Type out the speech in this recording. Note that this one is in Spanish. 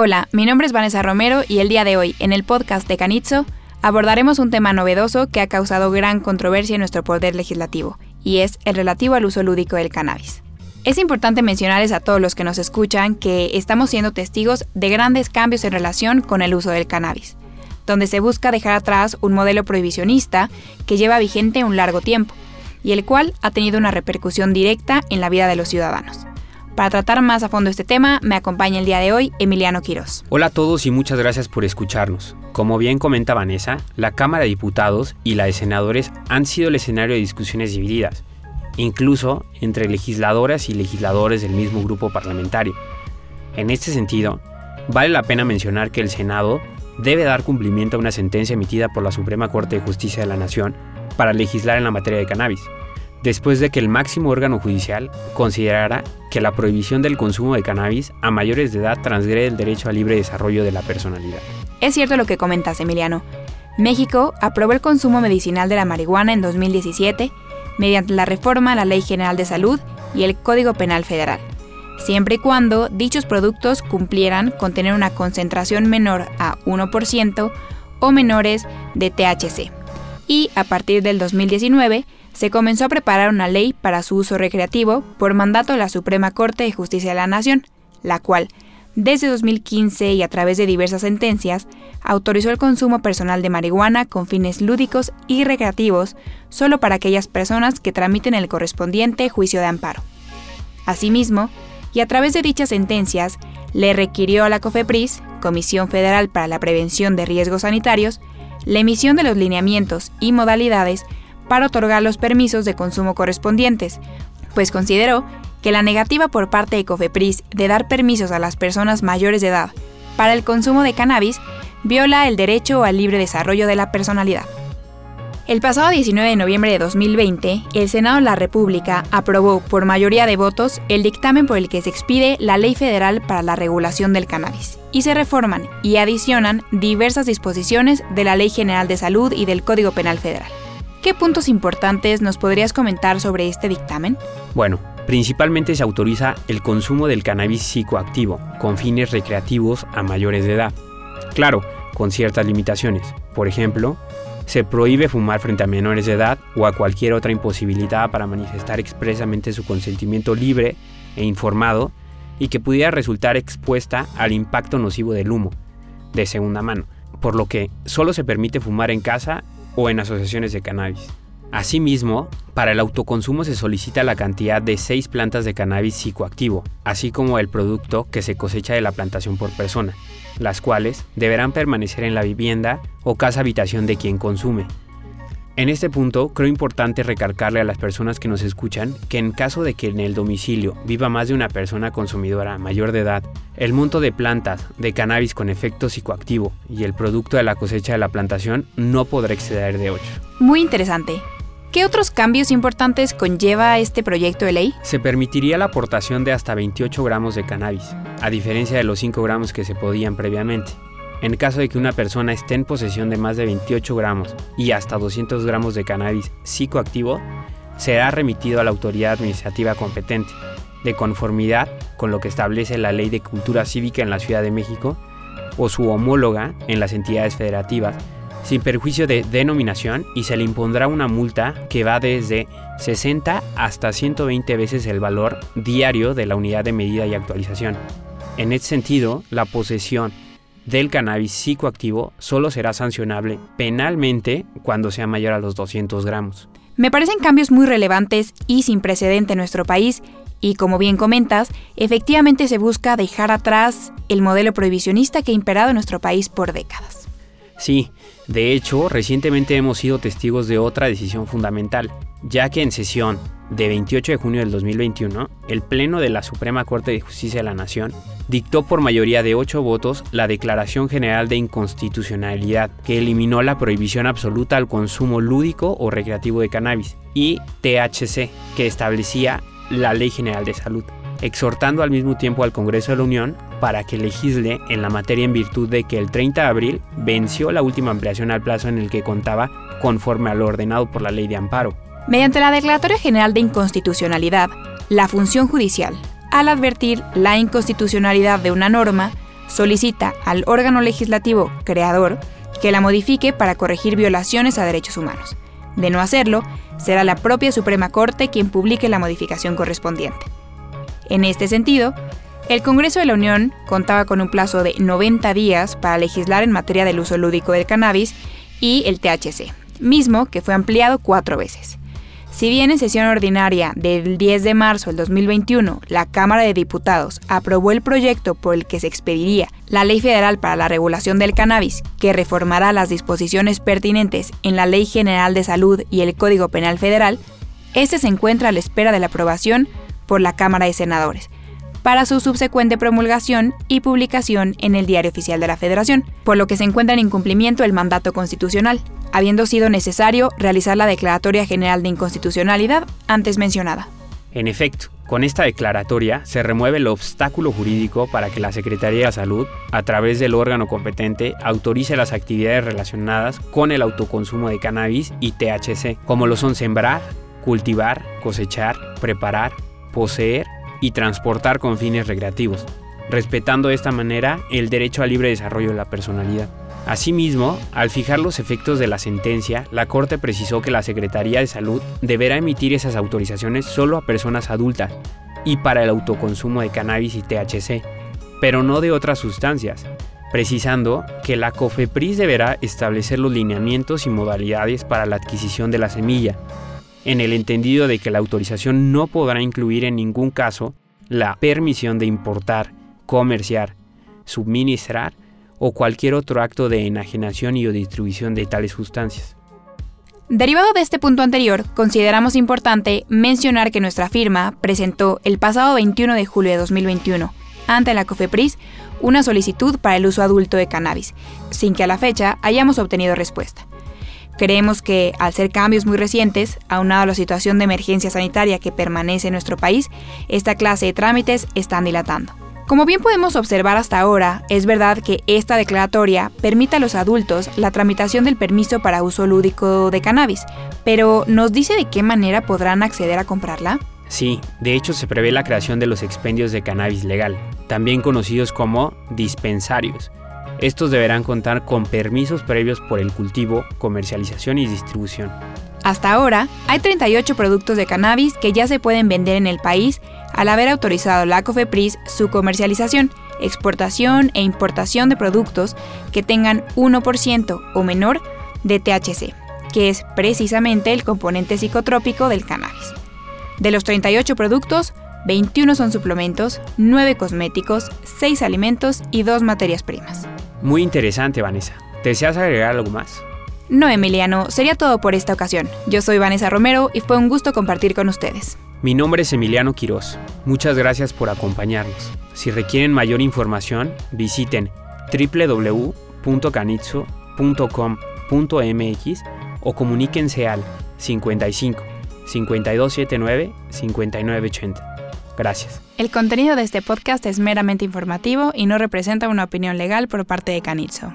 Hola, mi nombre es Vanessa Romero y el día de hoy, en el podcast de Canitzo, abordaremos un tema novedoso que ha causado gran controversia en nuestro poder legislativo, y es el relativo al uso lúdico del cannabis. Es importante mencionarles a todos los que nos escuchan que estamos siendo testigos de grandes cambios en relación con el uso del cannabis, donde se busca dejar atrás un modelo prohibicionista que lleva vigente un largo tiempo, y el cual ha tenido una repercusión directa en la vida de los ciudadanos. Para tratar más a fondo este tema, me acompaña el día de hoy Emiliano Quirós. Hola a todos y muchas gracias por escucharnos. Como bien comenta Vanessa, la Cámara de Diputados y la de Senadores han sido el escenario de discusiones divididas, incluso entre legisladoras y legisladores del mismo grupo parlamentario. En este sentido, vale la pena mencionar que el Senado debe dar cumplimiento a una sentencia emitida por la Suprema Corte de Justicia de la Nación para legislar en la materia de cannabis después de que el máximo órgano judicial considerara que la prohibición del consumo de cannabis a mayores de edad transgrede el derecho al libre desarrollo de la personalidad. Es cierto lo que comentas, Emiliano. México aprobó el consumo medicinal de la marihuana en 2017 mediante la reforma a la Ley General de Salud y el Código Penal Federal, siempre y cuando dichos productos cumplieran con tener una concentración menor a 1% o menores de THC. Y a partir del 2019, se comenzó a preparar una ley para su uso recreativo por mandato de la Suprema Corte de Justicia de la Nación, la cual, desde 2015 y a través de diversas sentencias, autorizó el consumo personal de marihuana con fines lúdicos y recreativos solo para aquellas personas que tramiten el correspondiente juicio de amparo. Asimismo, y a través de dichas sentencias, le requirió a la COFEPRIS, Comisión Federal para la Prevención de Riesgos Sanitarios, la emisión de los lineamientos y modalidades para otorgar los permisos de consumo correspondientes, pues consideró que la negativa por parte de COFEPRIS de dar permisos a las personas mayores de edad para el consumo de cannabis viola el derecho al libre desarrollo de la personalidad. El pasado 19 de noviembre de 2020, el Senado de la República aprobó por mayoría de votos el dictamen por el que se expide la Ley Federal para la Regulación del Cannabis y se reforman y adicionan diversas disposiciones de la Ley General de Salud y del Código Penal Federal. ¿Qué puntos importantes nos podrías comentar sobre este dictamen? Bueno, principalmente se autoriza el consumo del cannabis psicoactivo con fines recreativos a mayores de edad. Claro, con ciertas limitaciones. Por ejemplo, se prohíbe fumar frente a menores de edad o a cualquier otra imposibilidad para manifestar expresamente su consentimiento libre e informado y que pudiera resultar expuesta al impacto nocivo del humo de segunda mano, por lo que solo se permite fumar en casa o en asociaciones de cannabis. Asimismo, para el autoconsumo se solicita la cantidad de 6 plantas de cannabis psicoactivo, así como el producto que se cosecha de la plantación por persona, las cuales deberán permanecer en la vivienda o casa habitación de quien consume, en este punto, creo importante recalcarle a las personas que nos escuchan que en caso de que en el domicilio viva más de una persona consumidora mayor de edad, el monto de plantas de cannabis con efecto psicoactivo y el producto de la cosecha de la plantación no podrá exceder de 8. Muy interesante. ¿Qué otros cambios importantes conlleva este proyecto de ley? Se permitiría la aportación de hasta 28 gramos de cannabis, a diferencia de los 5 gramos que se podían previamente. En caso de que una persona esté en posesión de más de 28 gramos y hasta 200 gramos de cannabis psicoactivo, será remitido a la autoridad administrativa competente, de conformidad con lo que establece la Ley de Cultura Cívica en la Ciudad de México o su homóloga en las entidades federativas, sin perjuicio de denominación y se le impondrá una multa que va desde 60 hasta 120 veces el valor diario de la unidad de medida y actualización. En este sentido, la posesión del cannabis psicoactivo solo será sancionable penalmente cuando sea mayor a los 200 gramos. Me parecen cambios muy relevantes y sin precedente en nuestro país y como bien comentas, efectivamente se busca dejar atrás el modelo prohibicionista que ha imperado en nuestro país por décadas. Sí, de hecho, recientemente hemos sido testigos de otra decisión fundamental, ya que en sesión de 28 de junio del 2021, el Pleno de la Suprema Corte de Justicia de la Nación dictó por mayoría de 8 votos la Declaración General de Inconstitucionalidad, que eliminó la prohibición absoluta al consumo lúdico o recreativo de cannabis, y THC, que establecía la Ley General de Salud, exhortando al mismo tiempo al Congreso de la Unión para que legisle en la materia en virtud de que el 30 de abril venció la última ampliación al plazo en el que contaba conforme a lo ordenado por la Ley de Amparo. Mediante la Declaratoria General de Inconstitucionalidad, la función judicial, al advertir la inconstitucionalidad de una norma, solicita al órgano legislativo creador que la modifique para corregir violaciones a derechos humanos. De no hacerlo, será la propia Suprema Corte quien publique la modificación correspondiente. En este sentido, el Congreso de la Unión contaba con un plazo de 90 días para legislar en materia del uso lúdico del cannabis y el THC, mismo que fue ampliado cuatro veces. Si bien en sesión ordinaria del 10 de marzo del 2021 la Cámara de Diputados aprobó el proyecto por el que se expediría la Ley Federal para la Regulación del Cannabis, que reformará las disposiciones pertinentes en la Ley General de Salud y el Código Penal Federal, este se encuentra a la espera de la aprobación por la Cámara de Senadores, para su subsecuente promulgación y publicación en el Diario Oficial de la Federación, por lo que se encuentra en incumplimiento el mandato constitucional, habiendo sido necesario realizar la Declaratoria General de Inconstitucionalidad antes mencionada. En efecto, con esta declaratoria se remueve el obstáculo jurídico para que la Secretaría de Salud, a través del órgano competente, autorice las actividades relacionadas con el autoconsumo de cannabis y THC, como lo son sembrar, cultivar, cosechar, preparar, poseer y transportar con fines recreativos, respetando de esta manera el derecho al libre desarrollo de la personalidad. Asimismo, al fijar los efectos de la sentencia, la Corte precisó que la Secretaría de Salud deberá emitir esas autorizaciones solo a personas adultas y para el autoconsumo de cannabis y THC, pero no de otras sustancias, precisando que la COFEPRIS deberá establecer los lineamientos y modalidades para la adquisición de la semilla, en el entendido de que la autorización no podrá incluir en ningún caso la permisión de importar, comerciar, suministrar o cualquier otro acto de enajenación y o distribución de tales sustancias. Derivado de este punto anterior, consideramos importante mencionar que nuestra firma presentó el pasado 21 de julio de 2021 ante la COFEPRIS una solicitud para el uso adulto de cannabis, sin que a la fecha hayamos obtenido respuesta. Creemos que, al ser cambios muy recientes, aunado a la situación de emergencia sanitaria que permanece en nuestro país, esta clase de trámites están dilatando. Como bien podemos observar hasta ahora, es verdad que esta declaratoria permite a los adultos la tramitación del permiso para uso lúdico de cannabis, pero ¿nos dice de qué manera podrán acceder a comprarla? Sí, de hecho se prevé la creación de los expendios de cannabis legal, también conocidos como dispensarios. Estos deberán contar con permisos previos por el cultivo, comercialización y distribución. Hasta ahora, hay 38 productos de cannabis que ya se pueden vender en el país al haber autorizado la COFEPRIS su comercialización, exportación e importación de productos que tengan 1% o menor de THC, que es precisamente el componente psicotrópico del cannabis. De los 38 productos, 21 son suplementos, 9 cosméticos, 6 alimentos y 2 materias primas. Muy interesante, Vanessa. ¿Deseas agregar algo más? No, Emiliano, sería todo por esta ocasión. Yo soy Vanessa Romero y fue un gusto compartir con ustedes. Mi nombre es Emiliano Quirós. Muchas gracias por acompañarnos. Si requieren mayor información, visiten www.canitzo.com.mx o comuníquense al 55 5279 5980. Gracias. El contenido de este podcast es meramente informativo y no representa una opinión legal por parte de Canitzo.